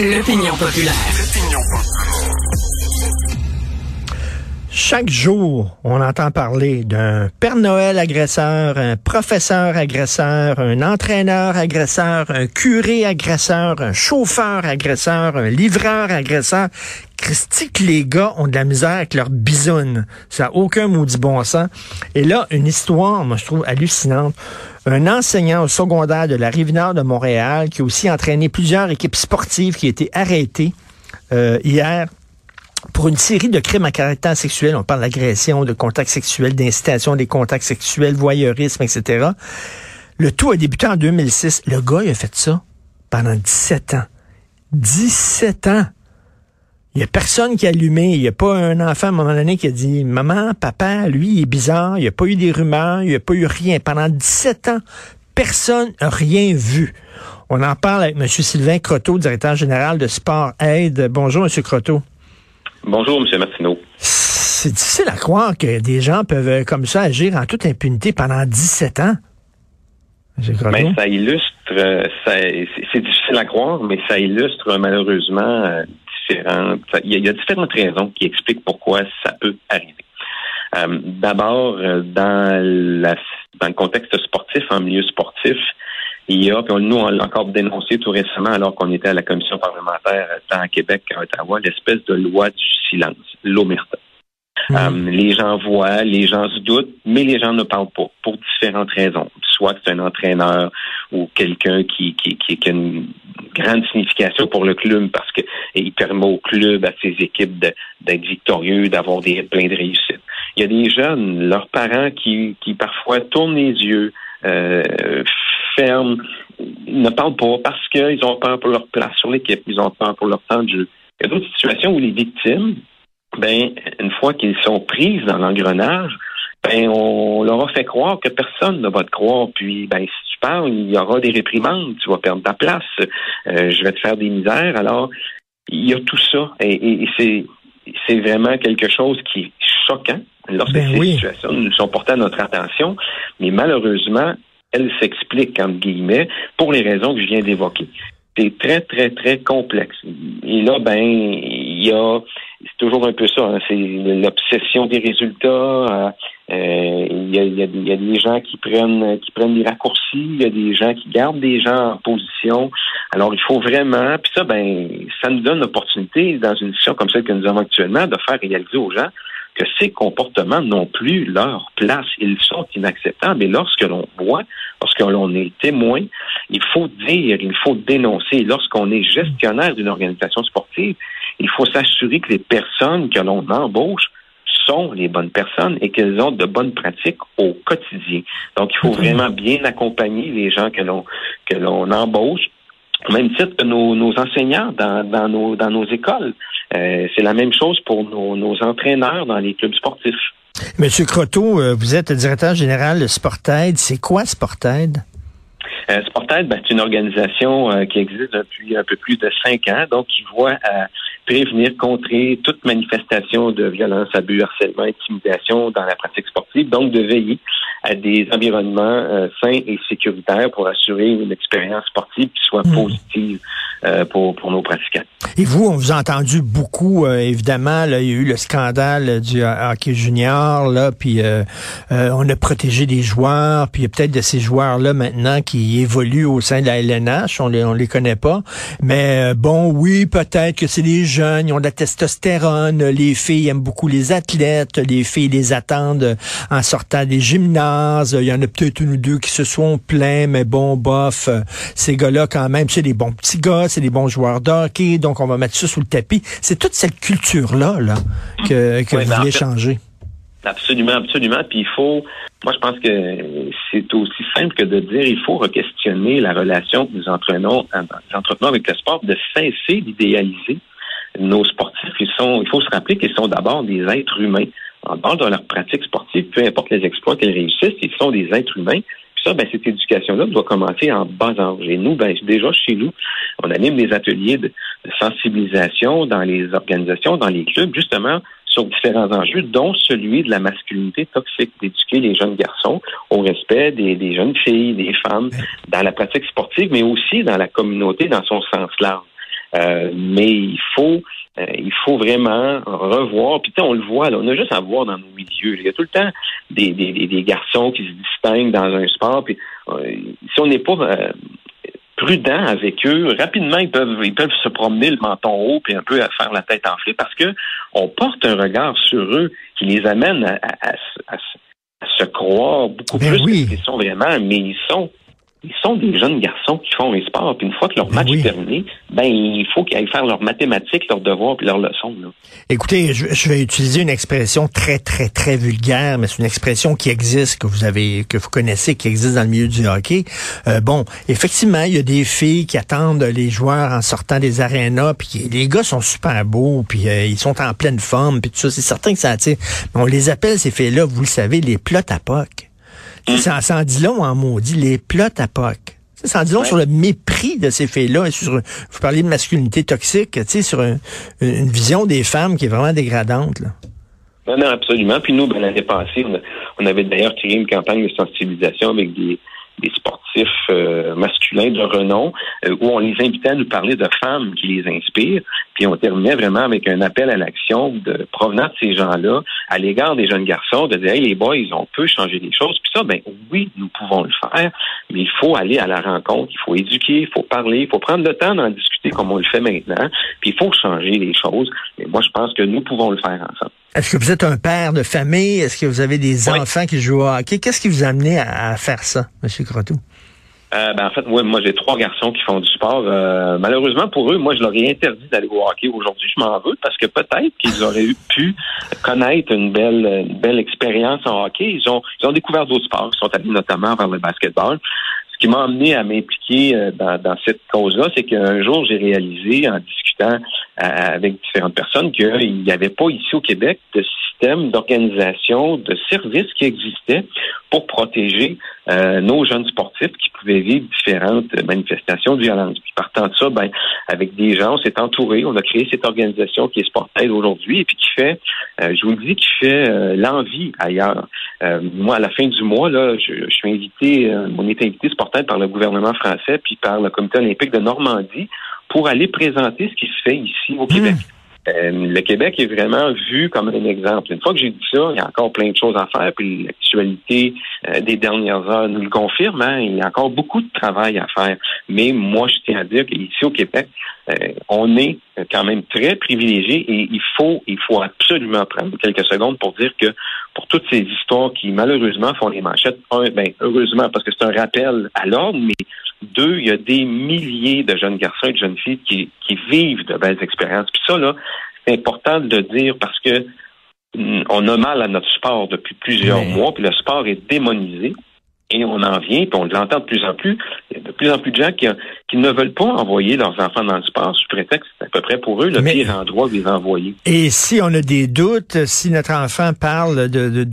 L'opinion populaire. Chaque jour, on entend parler d'un Père Noël agresseur, un professeur agresseur, un entraîneur agresseur, un curé agresseur, un chauffeur agresseur, un livreur agresseur. Christique, les gars ont de la misère avec leur bisoune. Ça n'a aucun maudit bon sens. Et là, une histoire, moi, je trouve hallucinante. Un enseignant au secondaire de la Rive-Nord de Montréal qui a aussi entraîné plusieurs équipes sportives qui a été arrêté euh, hier pour une série de crimes à caractère sexuel. On parle d'agression, de contacts sexuels, d'incitation des contacts sexuels, voyeurisme, etc. Le tout a débuté en 2006. Le gars, il a fait ça pendant 17 ans. 17 ans. Il n'y a personne qui a allumé. Il n'y a pas un enfant à un moment donné qui a dit Maman, papa, lui, il est bizarre. Il n'y a pas eu des rumeurs. Il n'y a pas eu rien. Pendant 17 ans, personne n'a rien vu. On en parle avec M. Sylvain Croteau, directeur général de Sport Aide. Bonjour, M. Croteau. Bonjour, M. Martineau. C'est difficile à croire que des gens peuvent euh, comme ça agir en toute impunité pendant 17 ans. Ben, ça illustre, euh, c'est difficile à croire, mais ça illustre malheureusement euh, il y, a différentes raisons qui expliquent pourquoi ça peut arriver. Euh, d'abord, dans, dans le contexte sportif, en milieu sportif, il y a, puis nous, on l'a encore dénoncé tout récemment, alors qu'on était à la commission parlementaire euh, tant à Québec qu'à Ottawa, l'espèce de loi du silence, l'omerta. Mmh. les gens voient, les gens se doutent, mais les gens ne parlent pas pour différentes raisons. Soit que c'est un entraîneur ou quelqu'un qui, qui, qui, qui, a une grande signification pour le club parce qu'il permet au club, à ses équipes d'être victorieux, d'avoir des plein de réussites. Il y a des jeunes, leurs parents qui, qui parfois tournent les yeux, euh, ferment, ne parlent pas parce qu'ils ont peur pour leur place sur l'équipe, ils ont peur pour leur temps de jeu. Il y a d'autres situations où les victimes, ben, une fois qu'ils sont prises dans l'engrenage, ben, on leur a fait croire que personne ne va te croire. Puis, ben, si tu parles, il y aura des réprimandes, tu vas perdre ta place, euh, je vais te faire des misères. Alors, il y a tout ça. Et, c'est, c'est vraiment quelque chose qui est choquant lorsque ben ces situations nous sont portées à notre attention. Mais malheureusement, elles s'expliquent, entre guillemets, pour les raisons que je viens d'évoquer. C'est très, très, très complexe. Et là, ben, il y a c'est toujours un peu ça. Hein. c'est l'obsession des résultats. Euh, il, y a, des gens qui prennent qui prennent des raccourcis. Il y a des gens qui gardent des gens en position. Alors il faut vraiment. Puis ça, ben, ça nous donne l'opportunité dans une situation comme celle que nous avons actuellement de faire réaliser aux gens que ces comportements n'ont plus leur place. Ils sont inacceptables. Et lorsque l'on voit, lorsque l'on est témoin, il faut dire, il faut dénoncer. Lorsqu'on est gestionnaire d'une organisation sportive, il faut s'assurer que les personnes que l'on embauche sont les bonnes personnes et qu'elles ont de bonnes pratiques au quotidien. Donc, il faut vraiment bien accompagner les gens que l'on que l'on embauche au même titre que nos, enseignants dans, dans, nos, dans nos écoles. Euh, c'est la même chose pour nos, nos, entraîneurs dans les clubs sportifs. Monsieur Croteau, euh, vous êtes directeur général de Sportaid. C'est quoi Sportaid? Euh, Sportaid, ben, c'est une organisation euh, qui existe depuis un peu plus de cinq ans, donc qui voit à prévenir, contrer toute manifestation de violence, abus, harcèlement, intimidation dans la pratique sportive, donc de veiller à des environnements euh, sains et sécuritaires pour assurer une expérience sportive qui soit hmm. positive euh, pour, pour nos pratiquants. Et vous, on vous a entendu beaucoup, euh, évidemment, là, il y a eu le scandale du hockey junior, là, puis on a protégé des joueurs, puis il y a peut-être de ces joueurs-là maintenant qui évoluent au sein de la LNH, on les, on les connaît pas, mais bon, oui, peut-être que c'est des jeunes, ils ont de la testostérone, les filles aiment beaucoup les athlètes, les filles les attendent en sortant des gymnases, il y en a peut-être une ou deux qui se sont plaints, mais bon, bof, ces gars-là quand même, c'est des bons petits gars, c'est des bons joueurs de hockey, donc on va mettre ça sous le tapis. C'est toute cette culture-là là, que, que vous voulez changer. Absolument, absolument. Puis il faut, moi je pense que c'est aussi simple que de dire il faut re-questionner la relation que nous entretenons, entretenons avec le sport, de cesser d'idéaliser nos sportifs. Ils sont, il faut se rappeler qu'ils sont d'abord des êtres humains. En dehors de leur pratique sportive, peu importe les exploits qu'ils réussissent, ils sont des êtres humains ça, ben, cette éducation-là doit commencer en bas âge. Et nous, ben, déjà chez nous, on anime des ateliers de, sensibilisation dans les organisations, dans les clubs, justement sur différents enjeux, dont celui de la masculinité toxique, d'éduquer les jeunes garçons au respect des, des, jeunes filles, des femmes, dans la pratique sportive, mais aussi dans la communauté dans son sens large. Mais il faut il faut vraiment revoir. Puis on le voit, là, on a juste à voir dans nos milieux. Il y a tout le temps des, des, des garçons qui se distinguent dans un sport. Puis si on n'est pas prudent avec eux. Rapidement, ils peuvent, ils peuvent se promener le menton haut puis un peu à faire la tête enflée parce que on porte un regard sur eux qui les amène à, se croire beaucoup ben plus qu'ils sont vraiment, mais ils sont ils sont des jeunes garçons qui font un sport. Puis une fois que leur ben match est terminé, ben il faut qu'ils aillent faire leurs mathématiques, leurs devoirs puis leurs leçons. Écoutez, je, vais utiliser une expression très très très vulgaire, mais c'est une expression qui existe que vous avez que vous connaissez, qui existe dans le milieu du hockey. Euh, bon, effectivement, il y a des filles qui attendent les joueurs en sortant des arénas, puis les gars sont super beaux, puis euh, ils sont en pleine forme, puis tout ça. C'est certain que ça attire. Mais on les appelle ces filles-là, vous le savez, les plots à poc. Ça, ça en dit long en maudit, les plots à POC. Ça en dit long sur le mépris de ces filles-là. Sur, vous parlez de masculinité toxique, tu sais, sur une vision des femmes qui est vraiment dégradante. Là. Non, non, absolument. Puis nous, ben, l'année passée, on, avait d'ailleurs créé une campagne de sensibilisation avec des, des sportifs euh, masculins de renom, euh, où on les invitait à nous parler de femmes qui les inspirent. Puis on terminait vraiment avec un appel à l'action de provenant de ces gens-là à l'égard des jeunes garçons, de dire hey, les boys, on peut changer les choses. Puis ça, ben oui, nous pouvons le faire, mais il faut aller à la rencontre, il faut éduquer, il faut parler, il faut prendre le temps d'en discuter comme on le fait maintenant. Puis il faut changer les choses. Mais moi, je pense que nous pouvons le faire ensemble. Est-ce que vous êtes un père de famille? Est-ce que vous avez des enfants qui jouent au hockey? Qu'est-ce qui vous a amené à, faire ça, M. Crotou? Euh, ben, en fait, moi, moi j'ai trois garçons qui font du sport. Euh, malheureusement pour eux, moi, je leur ai interdit d'aller au hockey aujourd'hui. Je m'en veux parce que peut-être qu'ils auraient pu connaître une belle, une belle expérience en hockey. Ils ont, ils ont découvert d'autres sports. Ils sont allés notamment vers le basketball qui m'a amené à m'impliquer euh, dans, cette cause-là, c'est qu'un jour, j'ai réalisé, en discutant euh, avec différentes personnes, qu'il n'y avait pas ici au Québec de système d'organisation, de services qui existait pour protéger euh, nos jeunes sportifs qui pouvaient vivre différentes manifestations de violence. Puis partant de ça, ben, avec des gens, on s'est entouré, on a créé cette organisation qui est Sportaid aujourd'hui et puis qui fait, je vous le dis, qui fait l'envie ailleurs. moi, à la fin du mois, là, je, je suis invité, on est invité par le gouvernement français puis par le comité olympique de Normandie pour aller présenter ce qui se fait ici au Québec. Hmm. Euh, le Québec est vraiment vu comme un exemple. Une fois que j'ai dit ça, il y a encore plein de choses à faire, puis l'actualité euh, des dernières heures nous le confirme. Hein, il y a encore beaucoup de travail à faire. Mais moi, je tiens à dire qu'ici au Québec, euh, on est quand même très privilégié et il faut, il faut absolument prendre quelques secondes pour dire que pour toutes ces histoires qui malheureusement font les manchettes, un, ben, heureusement parce que c'est un rappel à l'ordre, mais deux, il y a des milliers de jeunes garçons et de jeunes filles qui, qui vivent de belles expériences. Puis ça, là, c'est important de le dire parce que mm, on a mal à notre sport depuis plusieurs mois, puis le sport est démonisé. Et on en vient, puis on l'entend de plus en plus. Il y a de plus en plus de gens qui, qui ne veulent pas envoyer leurs enfants dans le sport sous prétexte c'est à peu près pour eux le pire endroit les envoyer. Et si on a des doutes, si notre enfant parle de,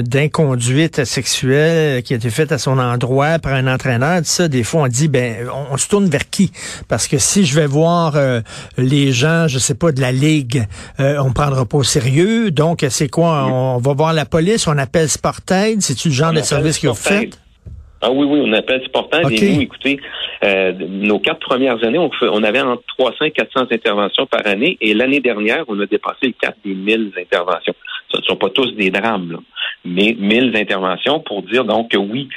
d'inconduite de, sexuelle qui a été faite à son endroit par un entraîneur, ça, des fois on dit ben on, se tourne vers qui? Parce que si je vais voir euh, les gens, je sais pas de la ligue, euh, on prendra pas au sérieux. Donc c'est quoi? On, va voir la police, on appelle Sportaid, c'est tu le genre de service qu'ils ont fait ah oui, oui, on appelle Sportaid. Et nous, écoutez, euh, nos quatre premières années, on, on avait entre 300 et 400 interventions par année. Et l'année dernière, on a dépassé les 4000 interventions. Ce ne sont pas tous des drames, là, mais 1000 interventions pour dire donc que oui,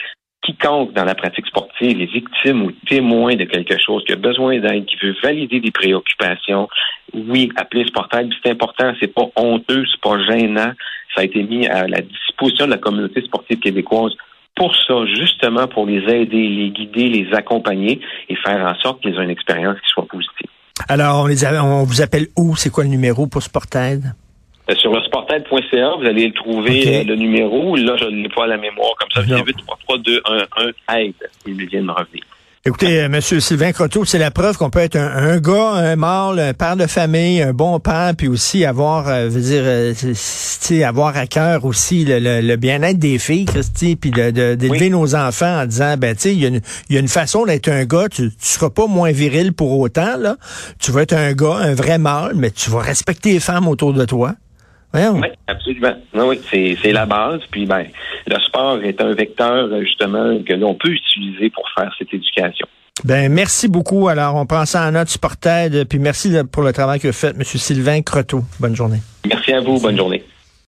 quiconque dans la pratique sportive est victime ou témoin de quelque chose, qui a besoin d'aide, qui veut valider des préoccupations, oui, appeler Sportaid. C'est important, c'est pas honteux, c'est pas gênant. Ça a été mis à la disposition de la communauté sportive québécoise pour ça, justement pour les aider, les guider, les accompagner et faire en sorte qu'ils aient une expérience qui soit positive. Alors, on, les on vous appelle où? C'est quoi le numéro pour Sportaid? Euh, sur le sportaid.ca, vous allez le trouver, euh, le numéro. Là, je ne l'ai pas à la mémoire. Comme ça, c'est 8 3 2 1 1 aide. Il vient de me revenir. Écoutez, euh, Monsieur Sylvain Croteau, c'est la preuve qu'on peut être un, gars, un mâle, un père de famille, un bon père, puis aussi avoir, euh, veux dire, euh, avoir à cœur aussi le, bien-être des filles, Christy, puis d'élever nos enfants en disant, ben, tu sais, il y, a une façon d'être un gars, tu, tu seras pas moins viril pour autant, là. Tu vas être un gars, un vrai mâle, mais tu vas respecter les femmes autour de toi. Oui, absolument. oui, c'est la base. Puis ben, le sport est un vecteur justement que l'on peut utiliser pour faire cette éducation. Ben merci beaucoup. Alors, on prend ça en note, Sported, puis merci pour le travail que vous faites, M. Sylvain Croteau. Bonne journée. Merci à vous. Bonne journée.